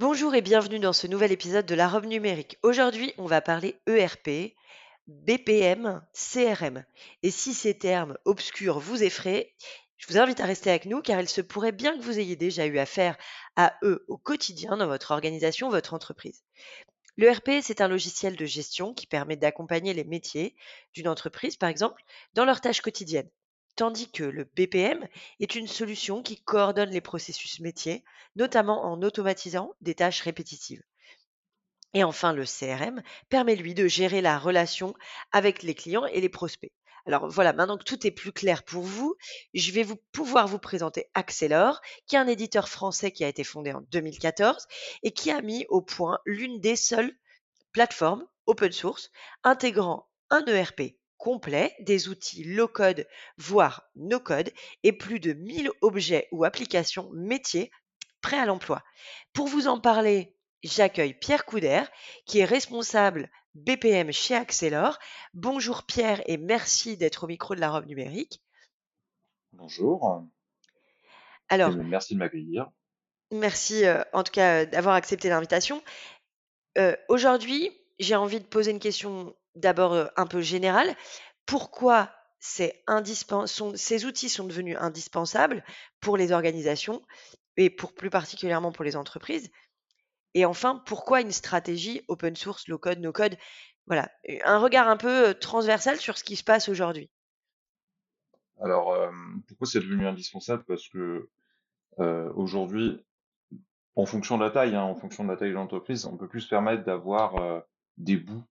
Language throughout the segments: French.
Bonjour et bienvenue dans ce nouvel épisode de la robe numérique. Aujourd'hui, on va parler ERP, BPM, CRM. Et si ces termes obscurs vous effraient, je vous invite à rester avec nous car il se pourrait bien que vous ayez déjà eu affaire à eux au quotidien dans votre organisation, votre entreprise. L'ERP, c'est un logiciel de gestion qui permet d'accompagner les métiers d'une entreprise, par exemple, dans leurs tâches quotidiennes tandis que le BPM est une solution qui coordonne les processus métiers, notamment en automatisant des tâches répétitives. Et enfin, le CRM permet lui de gérer la relation avec les clients et les prospects. Alors voilà, maintenant que tout est plus clair pour vous, je vais vous pouvoir vous présenter Accelor, qui est un éditeur français qui a été fondé en 2014 et qui a mis au point l'une des seules plateformes open source intégrant un ERP complet, des outils low-code, voire no-code, et plus de 1000 objets ou applications métiers prêts à l'emploi. Pour vous en parler, j'accueille Pierre Couder, qui est responsable BPM chez Accelor. Bonjour Pierre et merci d'être au micro de la robe numérique. Bonjour. Alors, merci de m'accueillir. Merci euh, en tout cas euh, d'avoir accepté l'invitation. Euh, aujourd'hui, j'ai envie de poser une question d'abord un peu général. Pourquoi ces outils sont devenus indispensables pour les organisations et pour plus particulièrement pour les entreprises? Et enfin, pourquoi une stratégie open source, low code, no code? Voilà, un regard un peu transversal sur ce qui se passe aujourd'hui. Alors, pourquoi c'est devenu indispensable? Parce que aujourd'hui, en fonction de la taille, hein, en fonction de la taille de l'entreprise, on peut plus se permettre d'avoir des bouts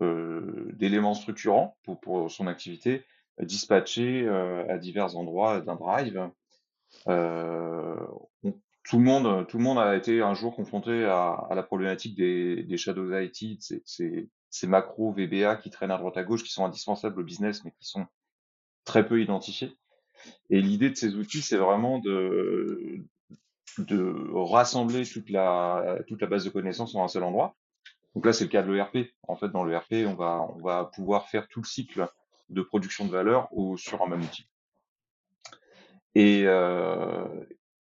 d'éléments structurants pour, pour, son activité dispatchés euh, à divers endroits d'un drive. Euh, tout le monde, tout le monde a été un jour confronté à, à la problématique des, des shadows IT, ces, ces, ces, macros VBA qui traînent à droite à gauche, qui sont indispensables au business, mais qui sont très peu identifiés. Et l'idée de ces outils, c'est vraiment de, de rassembler toute la, toute la base de connaissances en un seul endroit donc là, c'est le cas de l'ERP. En fait, dans l'ERP, on va, on va pouvoir faire tout le cycle de production de valeur sur un même outil. Et, euh,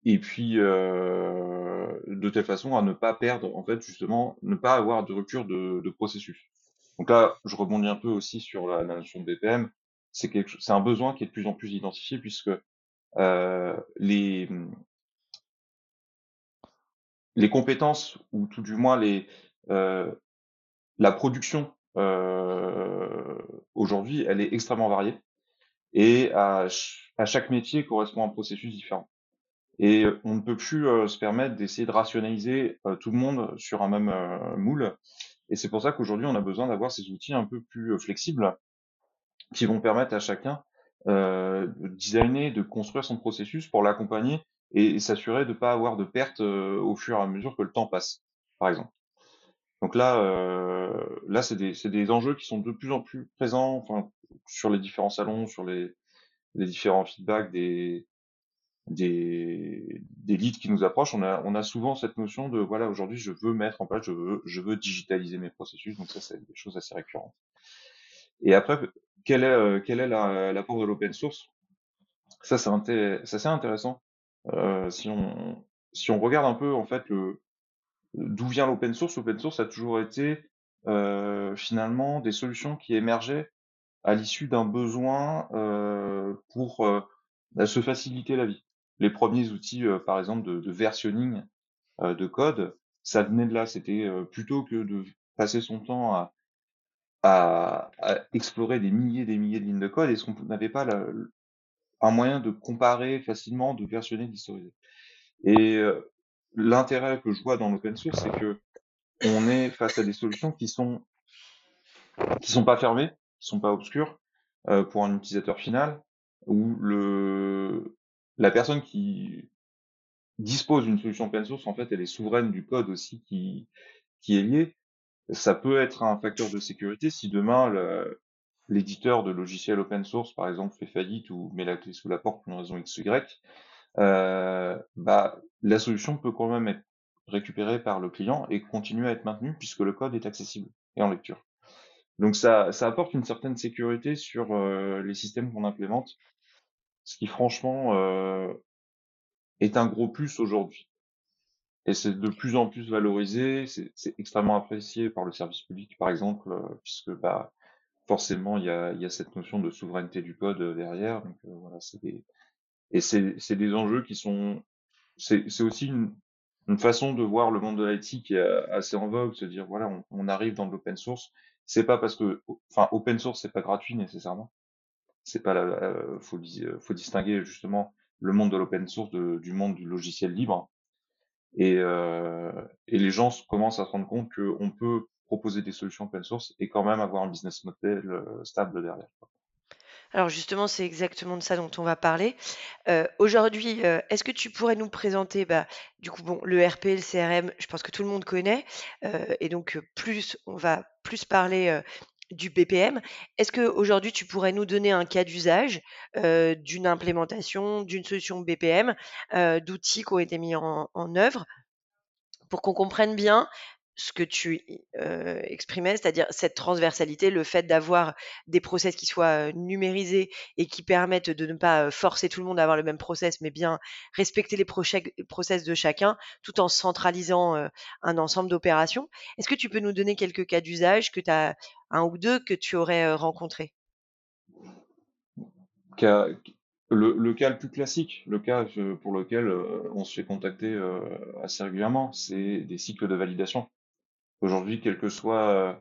et puis, euh, de telle façon à ne pas perdre, en fait, justement, ne pas avoir de rupture de, processus. Donc là, je rebondis un peu aussi sur la, notion de BPM. C'est un besoin qui est de plus en plus identifié puisque euh, les les compétences ou tout du moins les la production aujourd'hui, elle est extrêmement variée et à, chaque métier correspond un processus différent. Et on ne peut plus se permettre d'essayer de rationaliser tout le monde sur un même moule. Et c'est pour ça qu'aujourd'hui, on a besoin d'avoir ces outils un peu plus flexibles qui vont permettre à chacun de designer, de construire son processus pour l'accompagner et, s'assurer de ne pas avoir de pertes au fur et à mesure que le temps passe, par exemple. Donc là, euh, là, c'est des, des, enjeux qui sont de plus en plus présents, enfin, sur les différents salons, sur les, les différents feedbacks des, des, des leads qui nous approchent. On a, on a souvent cette notion de voilà, aujourd'hui, je veux mettre en place, je veux, je veux digitaliser mes processus. Donc ça, c'est des choses assez récurrentes. Et après, quel est, euh, quel est l'apport de l'open source? Ça, c'est intéressant. Euh, si on, si on regarde un peu en fait le, d'où vient l'open source L'open source a toujours été euh, finalement des solutions qui émergeaient à l'issue d'un besoin euh, pour euh, bah, se faciliter la vie. Les premiers outils, par exemple, de, versionning de code, ça venait de là. C'était plutôt que de passer son temps à, explorer des milliers et des milliers de lignes de code, est-ce qu'on n'avait pas la, un moyen de comparer facilement, de versionner, d'historiser l'intérêt que je vois dans l'open source, c'est que on est face à des solutions qui sont qui sont pas fermées, qui sont pas obscures euh, pour un utilisateur final, où le la personne qui dispose d'une solution open source, en fait, elle est souveraine du code aussi qui, qui est lié. Ça peut être un facteur de sécurité si demain l'éditeur de logiciels open source, par exemple, fait faillite ou met la clé sous la porte pour une raison X, Y, bah, la solution peut quand même être récupérée par le client et continuer à être maintenue puisque le code est accessible et en lecture. Donc ça, ça apporte une certaine sécurité sur euh, les systèmes qu'on implémente, ce qui franchement euh, est un gros plus aujourd'hui. Et c'est de plus en plus valorisé, c'est extrêmement apprécié par le service public, par exemple, euh, puisque bah, forcément il y a, y a, cette notion de souveraineté du code derrière. Donc voilà, c'est des et c'est des enjeux qui sont c'est aussi une, une, façon de voir le monde de l'IT qui est assez en vogue, se dire voilà, on, arrive dans l'open source. C'est pas parce que, enfin, open source c'est pas gratuit nécessairement. C'est pas la, euh, faut, faut distinguer justement le monde de l'open source du monde du logiciel libre. Et, euh, et les gens commencent à se rendre compte qu'on peut proposer des solutions open source et quand même avoir un business model euh, stable derrière. Alors justement, c'est exactement de ça dont on va parler. Euh, aujourd'hui, euh, est-ce que tu pourrais nous présenter, bah, du coup, bon, le RP, le CRM, je pense que tout le monde connaît, euh, et donc plus on va plus parler du BPM. Est-ce que aujourd'hui tu pourrais nous donner un cas d'usage d'une implémentation, d'une solution BPM, d'outils qui ont été mis en, en œuvre pour qu'on comprenne bien ce que tu exprimais, c'est-à-dire cette transversalité, le fait d'avoir des process qui soient numérisés et qui permettent de ne pas forcer tout le monde à avoir le même process, mais bien respecter les process de chacun, tout en centralisant un ensemble d'opérations. Est-ce que tu peux nous donner quelques cas d'usage que tu as un ou deux que tu aurais rencontrés? Le, cas le plus classique, le cas pour lequel on se fait contacter assez régulièrement, c'est des cycles de validation. Aujourd'hui, quelle que soit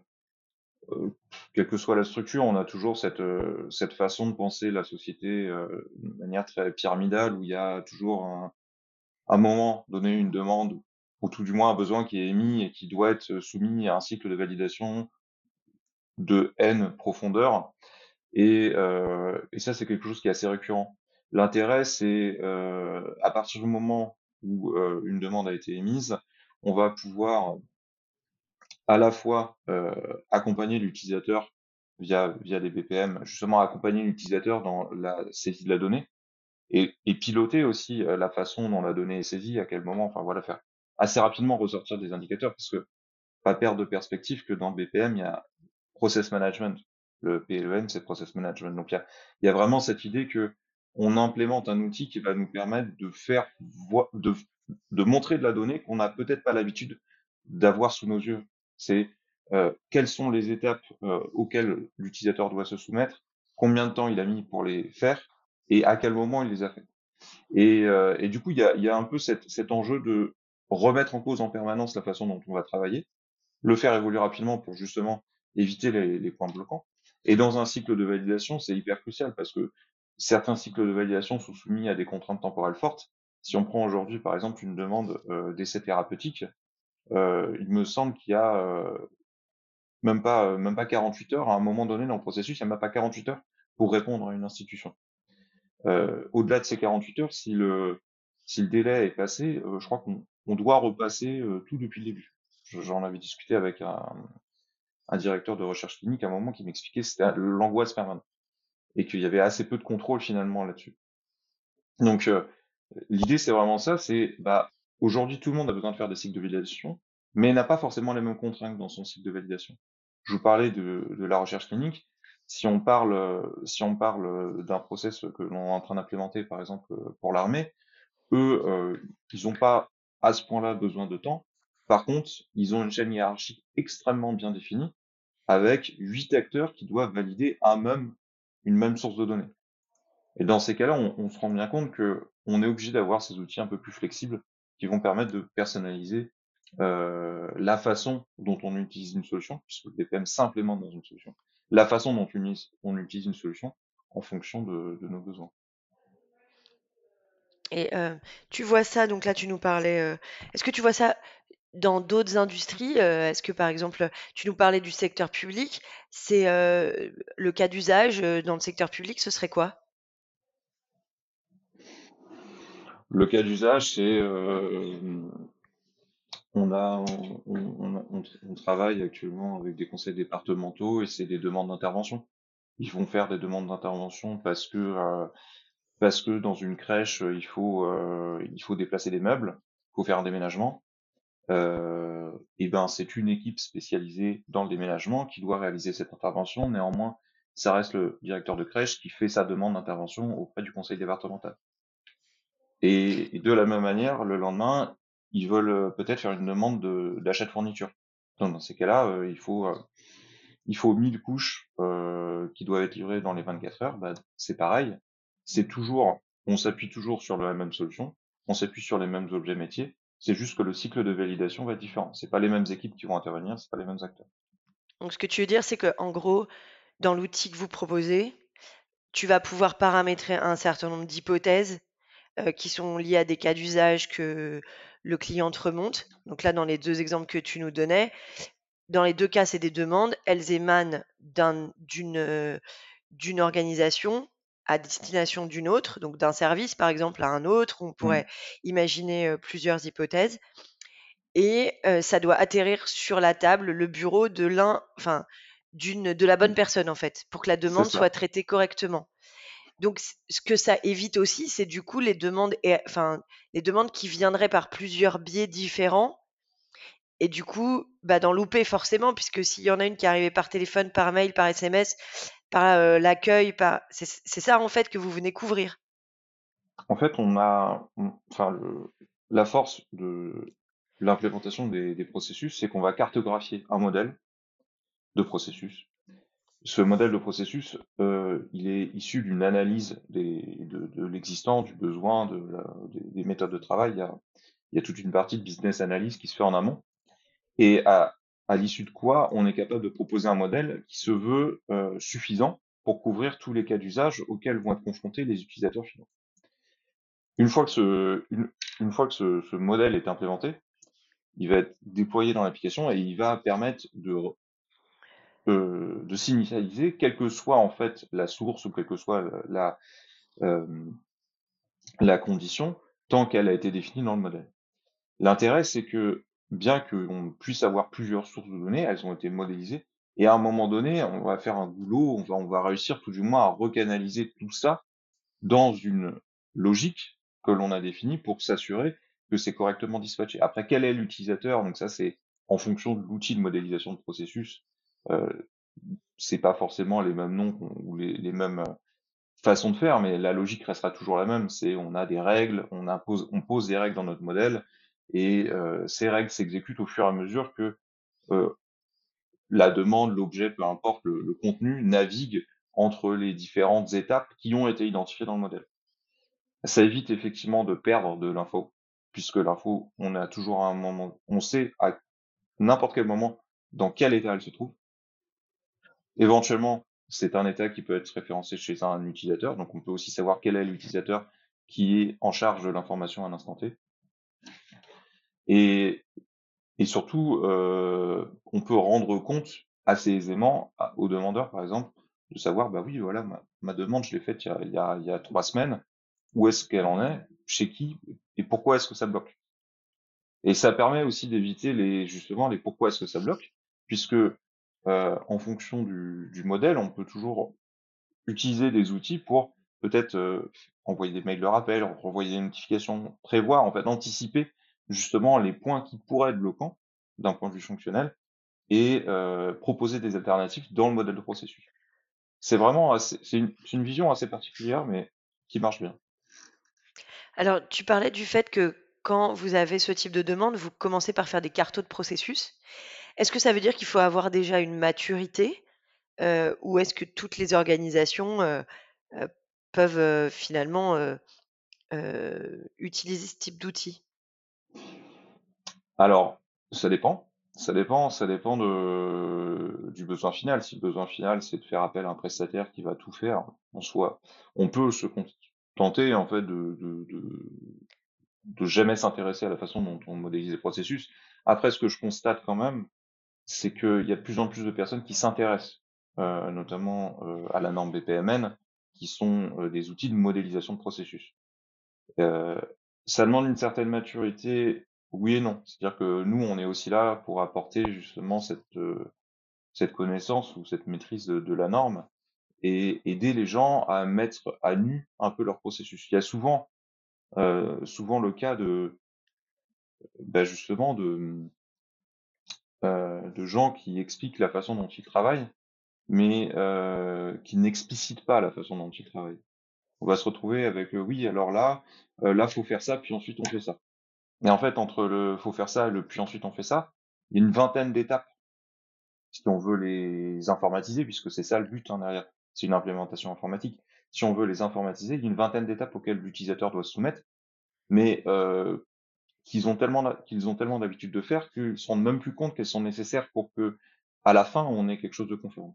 euh, quelle que soit la structure, on a toujours cette, euh, cette façon de penser la société euh, de manière très pyramidale, où il y a toujours un, un moment donné, une demande, ou tout du moins un besoin qui est émis et qui doit être soumis à un cycle de validation de N profondeur. Et, euh, et ça, c'est quelque chose qui est assez récurrent. L'intérêt, c'est euh, à partir du moment où une demande a été émise, on va pouvoir à la fois accompagner l'utilisateur via, via les BPM, justement accompagner l'utilisateur dans la saisie de la donnée et, et piloter aussi la façon dont la donnée est saisie, à quel moment, enfin voilà, faire assez rapidement ressortir des indicateurs parce que pas perdre de perspective que dans BPM, il y a process management. Le PLM, c'est process management. Donc il y a, y a vraiment cette idée que on implémente un outil qui va nous permettre de faire de, de montrer de la donnée qu'on n'a peut-être pas l'habitude d'avoir sous nos yeux c'est euh, quelles sont les étapes euh, auxquelles l'utilisateur doit se soumettre, combien de temps il a mis pour les faire et à quel moment il les a fait. Et, euh, du coup, il y a, un peu cet, enjeu de remettre en cause en permanence la façon dont on va travailler, le faire évoluer rapidement pour justement éviter les, les points bloquants. Et dans un cycle de validation, c'est hyper crucial parce que certains cycles de validation sont soumis à des contraintes temporelles fortes. Si on prend aujourd'hui, par exemple, une demande d'essai thérapeutique, il me semble qu'il y a euh, même pas euh, même pas 48 heures à un moment donné dans le processus, il n'y a même pas 48 heures pour répondre à une institution. Au-delà de ces 48 heures, si le si le délai est passé, je crois qu'on on doit repasser tout depuis le début. J'en avais discuté avec un, un, directeur de recherche clinique à un moment qui m'expliquait que c'était l'angoisse permanente et qu'il y avait assez peu de contrôle finalement là-dessus. Donc l'idée c'est vraiment ça, c'est bah Aujourd'hui, tout le monde a besoin de faire des cycles de validation, mais n'a pas forcément les mêmes contraintes dans son cycle de validation. Je vous parlais de, la recherche clinique. Si on parle, si on parle d'un process que l'on est en train d'implémenter, par exemple pour l'armée, eux, euh, ils n'ont pas à ce point-là besoin de temps. Par contre, ils ont une chaîne hiérarchique extrêmement bien définie, avec huit acteurs qui doivent valider une même source de données. Et dans ces cas-là, on, on se rend bien compte que on est obligé d'avoir ces outils un peu plus flexibles qui vont permettre de personnaliser euh, la façon dont on utilise une solution, puisque le BPM s'implémente dans une solution, la façon dont on utilise une solution en fonction de, nos besoins. Et euh, tu vois ça, donc là tu nous parlais, euh, est-ce que tu vois ça dans d'autres industries Est-ce que par exemple, tu nous parlais du secteur public, c'est le cas d'usage dans le secteur public, ce serait quoi? Le cas d'usage, c'est on a, on, travaille actuellement avec des conseils départementaux et c'est des demandes d'intervention. Ils vont faire des demandes d'intervention parce que euh, parce que dans une crèche il faut euh, il faut déplacer des meubles, il faut faire un déménagement. Euh, et ben c'est une équipe spécialisée dans le déménagement qui doit réaliser cette intervention. Néanmoins, ça reste le directeur de crèche qui fait sa demande d'intervention auprès du conseil départemental. Et, de la même manière, le lendemain, ils veulent euh, peut-être faire une demande d'achat de, fourniture. Donc dans ces cas-là, euh, il faut euh, il faut 1000 couches qui doivent être livrées dans les 24 heures. Bah, c'est pareil. C'est toujours, on s'appuie toujours sur la même solution, on s'appuie sur les mêmes objets métiers. C'est juste que le cycle de validation va être différent. C'est pas les mêmes équipes qui vont intervenir, c'est pas les mêmes acteurs. Donc ce que tu veux dire, c'est que en gros, dans l'outil que vous proposez, tu vas pouvoir paramétrer un certain nombre d'hypothèses qui sont liées à des cas d'usage que le client te remonte. Donc là, dans les deux exemples que tu nous donnais, dans les deux cas, c'est des demandes. Elles émanent d'une d'une organisation à destination d'une autre, donc d'un service par exemple à un autre. On mmh. pourrait imaginer plusieurs hypothèses. Et ça doit atterrir sur la table, le bureau de l'un, enfin, d'une, de la bonne mmh. personne en fait, pour que la demande soit traitée correctement. Donc, ce que ça évite aussi, c'est du coup les demandes, enfin, les demandes qui viendraient par plusieurs biais différents. Et du coup, bah, d'en louper forcément, puisque s'il y en a une qui arrivait par téléphone, par mail, par SMS, par l'accueil, c'est ça en fait que vous venez couvrir. En fait, on a, enfin, la force de l'implémentation des processus, c'est qu'on va cartographier un modèle de processus ce modèle de processus, euh, il est issu d'une analyse des, de, de l'existant, du besoin, de des, méthodes de travail. Il y, a, il y, a, toute une partie de business analyse qui se fait en amont. Et à, à l'issue de quoi, on est capable de proposer un modèle qui se veut euh, suffisant pour couvrir tous les cas d'usage auxquels vont être confrontés les utilisateurs finaux. Une fois que ce, une fois que ce, ce modèle est implémenté, il va être déployé dans l'application et il va permettre de euh, de s'initialiser, quelle que soit en fait la source ou quelle que soit la, euh, la condition, tant qu'elle a été définie dans le modèle. L'intérêt, c'est que bien qu'on puisse avoir plusieurs sources de données, elles ont été modélisées, et à un moment donné, on va faire un boulot, on va, on va réussir tout du moins à recanaliser tout ça dans une logique que l'on a définie pour s'assurer que c'est correctement dispatché. Après, quel est l'utilisateur? Donc ça, c'est en fonction de l'outil de modélisation de processus euh, c'est pas forcément les mêmes noms ou les, mêmes euh, façons de faire, mais la logique restera toujours la même. C'est on a des règles, on impose, on pose des règles dans notre modèle, et euh, ces règles s'exécutent au fur et à mesure que la demande, l'objet, peu importe, le, contenu navigue entre les différentes étapes qui ont été identifiées dans le modèle. Ça évite effectivement de perdre de l'info, puisque l'info, on a toujours un moment, on sait à n'importe quel moment dans quel état elle se trouve, Éventuellement, c'est un état qui peut être référencé chez un utilisateur, donc on peut aussi savoir quel est l'utilisateur qui est en charge de l'information à l'instant T. Et, et surtout, euh, on peut rendre compte assez aisément aux demandeurs, par exemple, de savoir, bah oui, voilà, ma, demande, je l'ai faite il y, a, il, y a, trois semaines, où est-ce qu'elle en est, chez qui, et pourquoi est-ce que ça bloque? Et ça permet aussi d'éviter les justement les pourquoi est-ce que ça bloque, puisque euh, en fonction du, modèle, on peut toujours utiliser des outils pour peut-être euh, envoyer des mails de rappel, envoyer des notifications, prévoir, en fait, anticiper justement les points qui pourraient être bloquants d'un point de vue fonctionnel et euh, proposer des alternatives dans le modèle de processus. C'est vraiment c'est une, une, vision assez particulière, mais qui marche bien. Alors, tu parlais du fait que quand vous avez ce type de demande, vous commencez par faire des cartos de processus. Est-ce que ça veut dire qu'il faut avoir déjà une maturité euh, ou est-ce que toutes les organisations euh, euh, peuvent finalement utiliser ce type d'outils? Alors, ça dépend. Ça dépend, ça dépend du besoin final. Si le besoin final, c'est de faire appel à un prestataire qui va tout faire en soi, on peut se contenter en fait de, de jamais s'intéresser à la façon dont on modélise les processus. Après, ce que je constate quand même, c'est qu'il y a de plus en plus de personnes qui s'intéressent, euh, notamment euh, à la norme BPMN, qui sont euh, des outils de modélisation de processus. Ça demande une certaine maturité, oui et non. C'est-à-dire que nous, on est aussi là pour apporter justement cette, euh, cette connaissance ou cette maîtrise de, la norme et aider les gens à mettre à nu un peu leur processus. Il y a souvent, euh, souvent le cas de, bah justement, de, euh, de gens qui expliquent la façon dont ils travaillent, mais euh, qui n'explicitent pas la façon dont ils travaillent. On va se retrouver avec, euh, oui, alors là, euh, là, faut faire ça, puis ensuite on fait ça. Mais en fait, entre le faut faire ça et le puis ensuite on fait ça, il y a une vingtaine d'étapes si on veut les informatiser, puisque c'est ça le but en hein, derrière. C'est une implémentation informatique. Si on veut les informatiser, il y a une vingtaine d'étapes auxquelles l'utilisateur doit se soumettre, mais euh, qu'ils ont tellement qu'ils ont tellement d'habitude de faire qu'ils se rendent même plus compte qu'elles sont nécessaires pour que à la fin on ait quelque chose de conforme.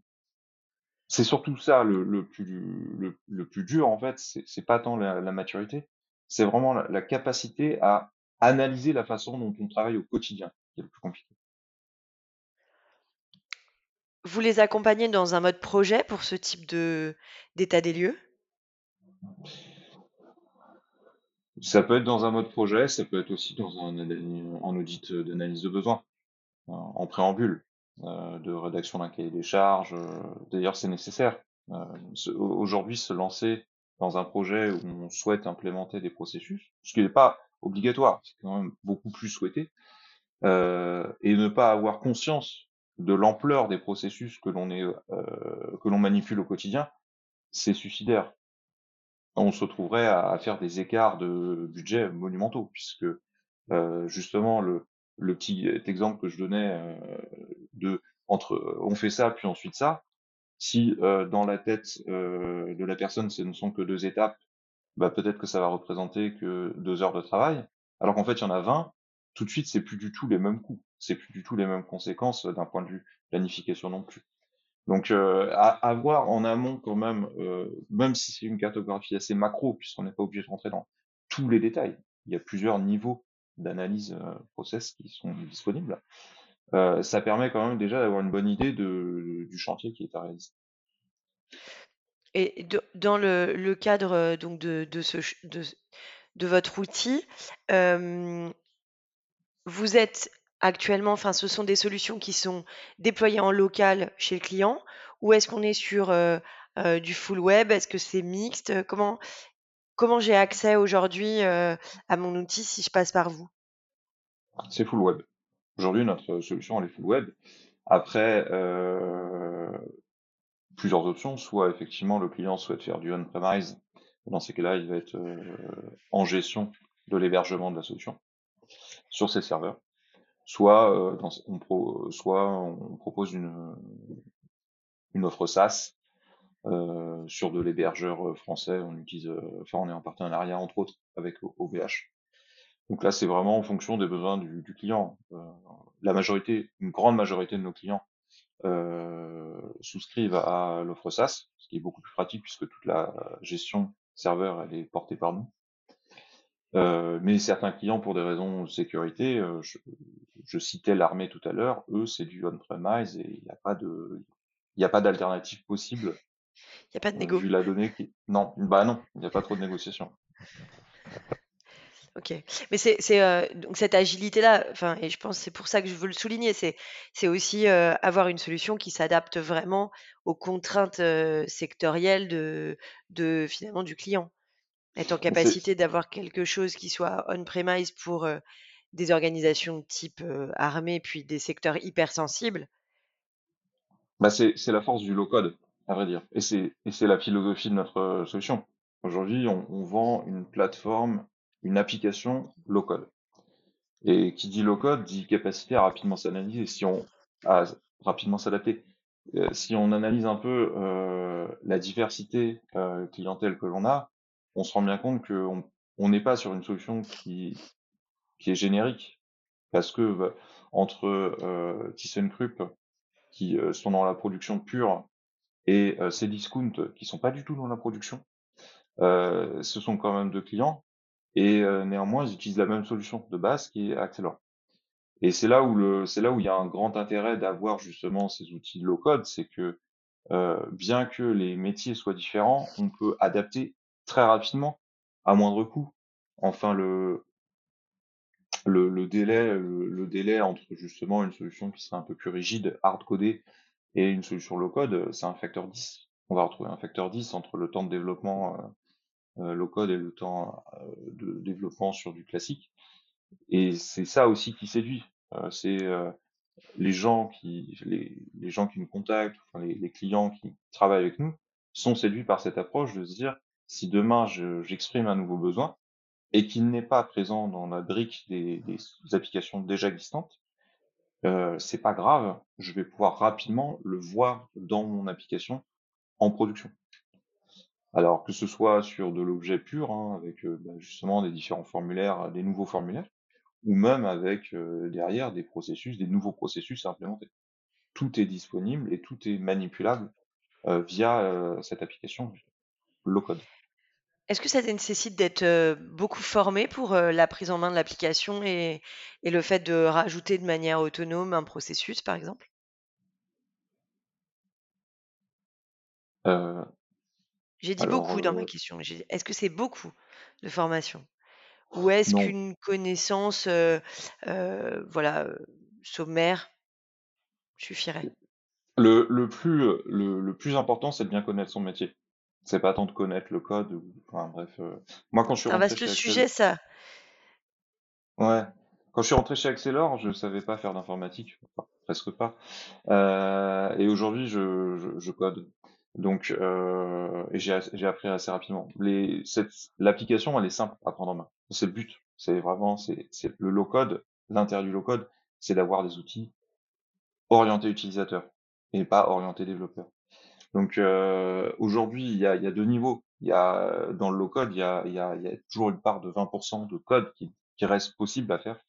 C'est surtout ça le, plus le, plus dur en fait. C'est pas tant la, maturité, c'est vraiment la, la capacité à analyser la façon dont on travaille au quotidien qui est le plus compliqué. Vous les accompagnez dans un mode projet pour ce type de d'état des lieux? Ça peut être dans un mode projet, ça peut être aussi dans un, en audit d'analyse de besoin, en préambule, euh, de rédaction d'un cahier des charges. Euh, d'ailleurs, c'est nécessaire. Euh, aujourd'hui, se lancer dans un projet où on souhaite implémenter des processus, ce qui n'est pas obligatoire, c'est quand même beaucoup plus souhaité, et ne pas avoir conscience de l'ampleur des processus que l'on est euh, que l'on manipule au quotidien, c'est suicidaire. On se retrouverait à, faire des écarts de budget monumentaux, puisque euh, justement le, petit exemple que je donnais euh, de entre on fait ça puis ensuite ça, si dans la tête de la personne ce ne sont que deux étapes, bah peut-être que ça va représenter que deux heures de travail, alors qu'en fait il y en a 20 tout de suite, c'est plus du tout les mêmes coûts, c'est plus du tout les mêmes conséquences d'un point de vue planification non plus. Donc, euh, à, avoir en amont quand même, euh, même si c'est une cartographie assez macro, puisqu'on n'est pas obligé de rentrer dans tous les détails, il y a plusieurs niveaux d'analyse euh, process qui sont disponibles. Euh, ça permet quand même déjà d'avoir une bonne idée du chantier qui est à réaliser. Et dans le, cadre donc de, votre outil, vous êtes actuellement, enfin, ce sont des solutions qui sont déployées en local chez le client ou est-ce qu'on est sur euh, euh, du full web? Est-ce que c'est mixte? Comment, comment j'ai accès aujourd'hui euh, à mon outil si je passe par vous? C'est full web. Aujourd'hui, notre solution, elle est full web. Après, plusieurs options. Soit effectivement, le client souhaite faire du on-premise. Dans ces cas-là, il va être en gestion de l'hébergement de la solution sur ces serveurs. Soit, euh, soit on propose une, offre SaaS euh, sur de l'hébergeur français. On utilise, euh, enfin, on est en partenariat entre autres avec OVH. Donc là, c'est vraiment en fonction des besoins du, client. Euh, la majorité, une grande majorité de nos clients euh, souscrivent à l'offre SaaS, ce qui est beaucoup plus pratique puisque toute la gestion serveur elle est portée par nous. Euh, mais certains clients, pour des raisons de sécurité, euh, je, je, citais l'armée tout à l'heure, eux, c'est du on-premise et il n'y a pas de, il a pas d'alternative possible. Il n'y a pas de. Euh, vu la donnée qui, non, bah non, il n'y a pas trop de négociations. Ok, mais c'est euh, donc cette agilité-là, enfin, et je pense c'est pour ça que je veux le souligner, c'est c'est aussi euh, avoir une solution qui s'adapte vraiment aux contraintes euh, sectorielles de, de finalement du client être en capacité d'avoir quelque chose qui soit on-premise pour euh, des organisations de type euh, armée, puis des secteurs hypersensibles? Bah c'est, la force du low-code, à vrai dire. Et c'est, la philosophie de notre solution. Aujourd'hui, on, on, vend une plateforme, une application low-code. Et qui dit low-code dit capacité à rapidement s'analyser, si on, à rapidement s'adapter. Euh, si on analyse un peu euh, la diversité euh, clientèle que l'on a, on se rend bien compte qu'on on n'est pas sur une solution qui, est générique. Parce que bah, entre euh, ThyssenKrupp, qui euh, sont dans la production pure, et euh, Cdiscount, qui sont pas du tout dans la production, euh, ce sont quand même deux clients, et euh, néanmoins, ils utilisent la même solution de base qui est Accelor. Et c'est là où c'est là où il y a un grand intérêt d'avoir justement ces outils low code, c'est que bien que les métiers soient différents, on peut adapter très rapidement, à moindre coût, Enfin, le, délai, entre justement une solution qui serait un peu plus rigide, hard-codée, et une solution low-code, c'est un facteur 10. On va retrouver un facteur 10 entre le temps de développement euh, euh, low-code et le temps euh, de développement sur du classique. Et c'est ça aussi qui séduit. Euh, c'est euh, les gens qui nous contactent, les, clients qui travaillent avec nous, sont séduits par cette approche de se dire si demain j'exprime un nouveau besoin et qu'il n'est pas présent dans la brique des, applications déjà existantes, euh, c'est pas grave, je vais pouvoir rapidement le voir dans mon application en production. Alors que ce soit sur de l'objet pur, hein, avec euh, bah, justement des différents formulaires, des nouveaux formulaires, ou même avec euh, derrière des processus, des nouveaux processus à implémenter. Tout est disponible et tout est manipulable euh, via cette application low code. Est-ce que ça nécessite d'être euh, beaucoup formé pour euh, la prise en main de l'application et, et le fait de rajouter de manière autonome un processus, par exemple? Euh, J'ai dit alors, beaucoup dans ma question. J'ai dit, Est-ce que c'est beaucoup de formation? Ou est-ce non. qu'une connaissance, voilà, sommaire suffirait? Le, le plus, le, le plus important, c'est de bien connaître son métier. C'est pas tant de connaître le code ou, enfin, bref. euh, Moi, quand je suis un rentré vaste chez Axel, sujet, ça. ouais, quand je suis rentré chez Accelor, je savais pas faire d'informatique, enfin, presque pas. Euh, et aujourd'hui, je, je, je code. Donc, euh, et j'ai j'ai appris assez rapidement. Les, cette, l'application, elle est simple à prendre en main. C'est le but. C'est vraiment, c'est, c'est le low code. L'intérêt du low code, c'est d'avoir des outils orientés utilisateurs et pas orientés développeurs. Donc, euh, aujourd'hui, il y a, y a deux niveaux. Il y a dans le low code, il y a, y a, y a toujours une part de 20% de code qui, qui reste possible à faire.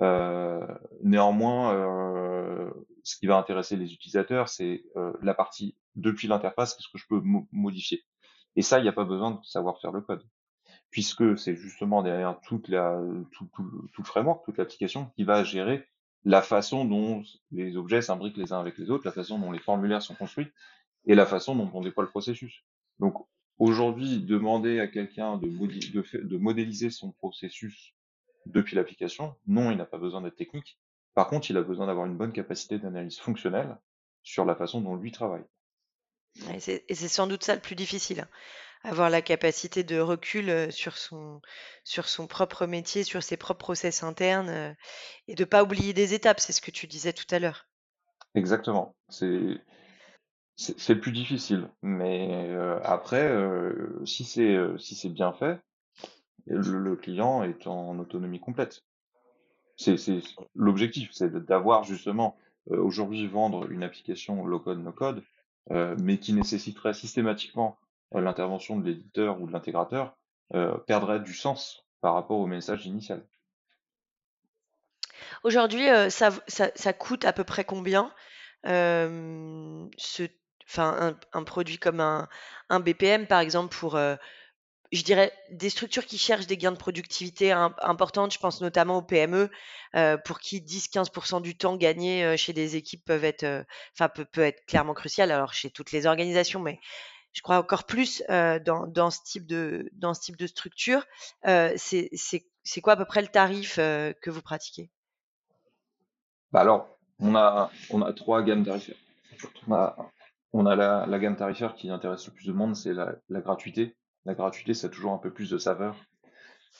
Euh, néanmoins, euh, ce qui va intéresser les utilisateurs, c'est la partie depuis l'interface, qu'est-ce que je peux mo- modifier. Et ça, il n'y a pas besoin de savoir faire le code, puisque c'est justement derrière toute la, tout, tout, tout le framework, toute l'application qui va gérer la façon dont les objets s'imbriquent les uns avec les autres, la façon dont les formulaires sont construits et la façon dont on déploie le processus. Donc aujourd'hui, demander à quelqu'un de, modéliser son processus depuis l'application, non, il n'a pas besoin d'être technique. Par contre, il a besoin d'avoir une bonne capacité d'analyse fonctionnelle sur la façon dont lui travaille. Et c'est sans doute ça le plus difficile. hein. Avoir la capacité de recul euh, sur son, sur son propre métier, sur ses propres process internes euh, et de pas oublier des étapes. C'est ce que tu disais tout à l'heure. Exactement. C'est c'est plus difficile. Mais euh, après, euh, si c'est euh, si c'est bien fait, le, client est en autonomie complète. C'est l'objectif, c'est d'avoir justement aujourd'hui vendre une application low code no code, mais qui nécessiterait systématiquement l'intervention de l'éditeur ou de l'intégrateur, perdrait du sens par rapport au message initial. Aujourd'hui, ça, ça, coûte à peu près combien ce, enfin, un, produit comme un, BPM, par exemple, pour, euh, je dirais, des structures qui cherchent des gains de productivité im- importantes, je pense notamment aux PME, euh, pour qui 10-15% du temps gagné euh, chez des équipes peuvent être, enfin, peut, être clairement crucial, alors chez toutes les organisations, mais je crois encore plus dans, ce type de, dans ce type de structure. C'est, quoi à peu près le tarif que vous pratiquez? Bah alors, on a on a trois gammes tarifaires. On a, on a la, la gamme tarifaire qui intéresse le plus de monde, c'est la, la gratuité. La gratuité, ça a toujours un peu plus de saveur.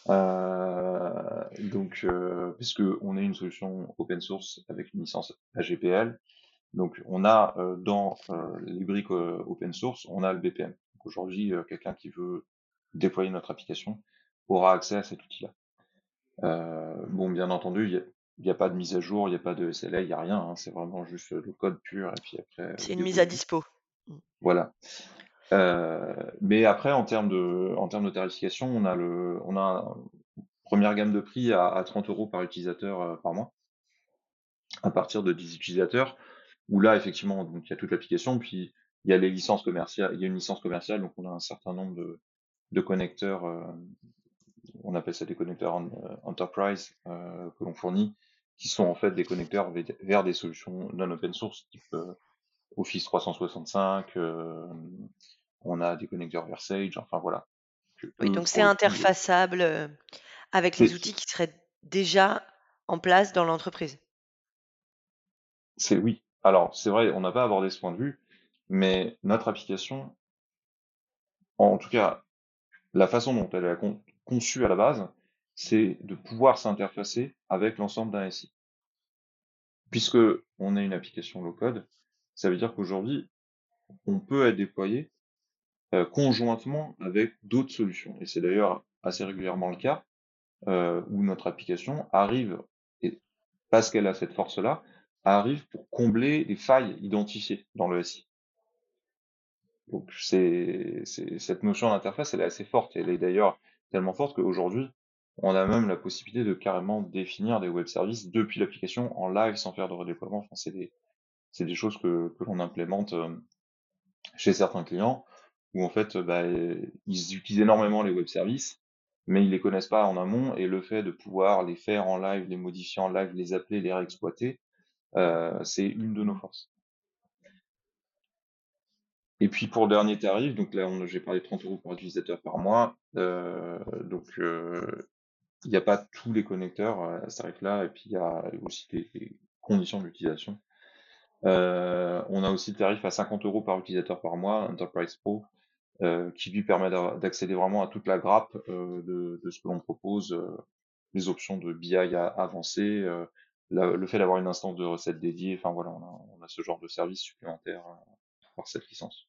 Euh, donc, euh, puisque on est une solution open source avec une licence AGPL, donc on a euh, dans euh, les briques euh, open source, on a le BPM. Aujourd'hui, euh, quelqu'un qui veut déployer notre application aura accès à cet outil-là. Bon, bien entendu, il n'y a, pas de mise à jour, il n'y a pas de SLA, il n'y a rien. hein, c'est vraiment juste le code pur et puis après C'est vous une mise à dispo. Mm. Voilà. Euh, mais après, en termes de, en termes de tarification, on a le, on a une première gamme de prix à, à 30 euros par utilisateur euh, par mois, à partir de 10 utilisateurs, où là, effectivement, donc il y a toute l'application, puis il y a les licences commerciales, il y a une licence commerciale, donc on a un certain nombre de, de connecteurs, euh, on appelle ça des connecteurs en- euh, enterprise euh, que l'on fournit, qui sont en fait des connecteurs ve- vers des solutions non open source, type euh, Office 365, euh, on a des connecteurs vers Sage, enfin voilà. Oui, donc c'est interfaçable avec les outils qui seraient déjà en place dans l'entreprise. C'est oui. Alors, c'est vrai, on n'a pas abordé ce point de vue, mais notre application, en tout cas, la façon dont elle est conçue à la base, c'est de pouvoir s'interfacer avec l'ensemble d'un SI. Puisque on est une application low-code, ça veut dire qu'aujourd'hui, on peut être déployé euh, conjointement avec d'autres solutions. Et c'est d'ailleurs assez régulièrement le cas euh, où notre application arrive, et parce qu'elle a cette force-là, arrive pour combler les failles identifiées dans le SI. Donc cette notion d'interface, elle est assez forte. Elle est d'ailleurs tellement forte qu'aujourd'hui, on a même la possibilité de carrément définir des web services depuis l'application en live sans faire de redéploiement. C'est des, des choses que, que l'on implémente euh, chez certains clients où en fait, bah, ils utilisent énormément les web services, mais ils les connaissent pas en amont et le fait de pouvoir les faire en live, les modifier en live, les appeler, les réexploiter, euh, c'est une de nos forces. Et puis pour le dernier tarif, donc là j'ai parlé de 30 euros par utilisateur par mois, euh, donc il n'y a pas tous les connecteurs à ce tarif-là, et puis il y a aussi des, conditions d'utilisation. on a aussi le tarif à 50 euros par utilisateur par mois, Enterprise Pro, qui lui permet d'accéder vraiment à toute la grappe de, ce que l'on propose, les options de BI avancées, le fait d'avoir une instance de recettes dédiée, enfin voilà, on a, ce genre de service supplémentaire par cette licence.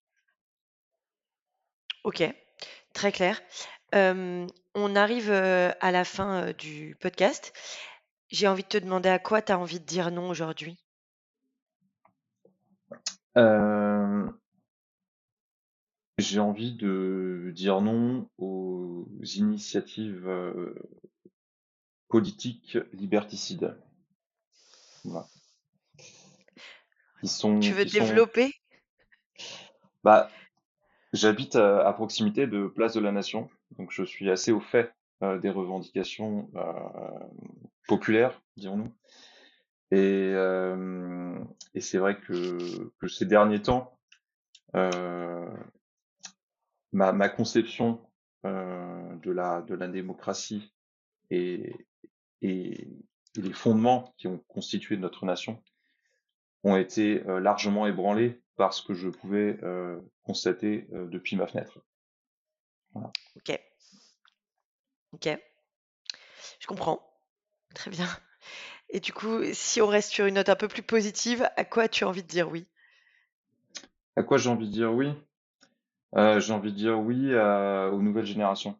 Ok, très clair. on arrive à la fin du podcast. J'ai envie de te demander à quoi tu as envie de dire non aujourd'hui? J'ai envie de dire non aux initiatives politiques liberticides. Tu veux développer? Bah, j'habite à, proximité de Place de la Nation, donc je suis assez au fait euh, des revendications euh, populaires, dirons-nous. Et, euh, et c'est vrai que, que, ces derniers temps, ma, ma, conception de, la, de la démocratie et, et les fondements qui ont constitué notre nation ont été euh, largement ébranlés par ce que je pouvais euh, constater euh, depuis ma fenêtre. Ok. Ok. Je comprends. Très bien. Et du coup, si on reste sur une note un peu plus positive, à quoi tu as envie de dire oui? À quoi j'ai envie de dire oui? J'ai envie de dire oui aux nouvelles générations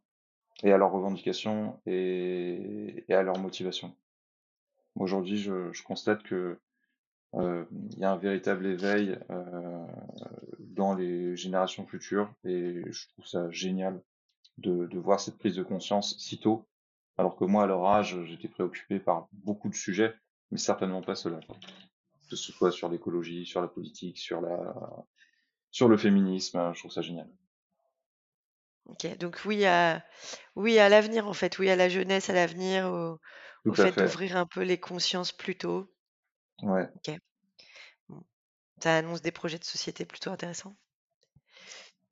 et à leurs revendications et, et à leur motivation. Aujourd'hui, je, je, constate que euh, il y a un véritable éveil euh, dans les générations futures et je trouve ça génial de, de voir cette prise de conscience si tôt, alors que moi, à leur âge, j'étais préoccupé par beaucoup de sujets, mais certainement pas cela. Que ce soit sur l'écologie, sur la politique, sur la, sur le féminisme, je trouve ça génial. Ok, donc oui à, oui à l'avenir en fait, oui à la jeunesse, à l'avenir, au, au fait, d'ouvrir un peu les consciences plus tôt. Ouais. Ok. Ça annonce des projets de société plutôt intéressants?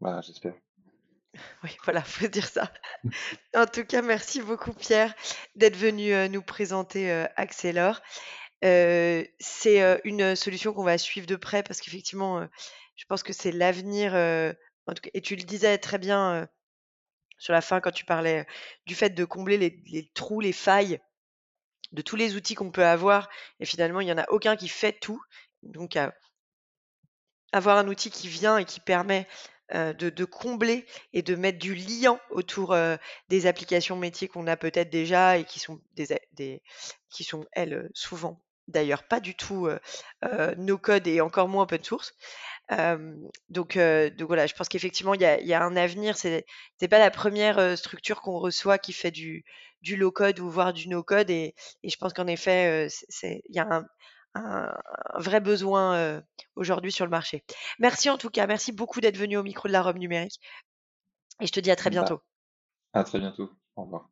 Bah, j'espère. Oui, voilà, faut dire ça. En tout cas, merci beaucoup Pierre d'être venu euh, nous présenter euh. Euh, c'est une solution qu'on va suivre de près parce qu'effectivement, je pense que c'est l'avenir. et tu le disais très bien sur la fin quand tu parlais du fait de combler les, trous, les failles de tous les outils qu'on peut avoir. Et finalement, il n'y en a aucun qui fait tout. Donc, avoir un outil qui vient et qui permet de, combler et de mettre du liant autour des applications métiers qu'on a peut-être déjà et qui sont des, qui sont elles souvent d'ailleurs pas du tout no code et encore moins open source. donc, voilà, je pense qu'effectivement il y a, un avenir. C'est n'est pas la première structure qu'on reçoit qui fait du, du low code ou voire du no code et, et je pense qu'en effet il y a un, un, vrai besoin aujourd'hui sur le marché. Merci en tout cas, merci beaucoup d'être venu au micro de la robe numérique et je te dis à très bah, bientôt. à très bientôt. Au revoir.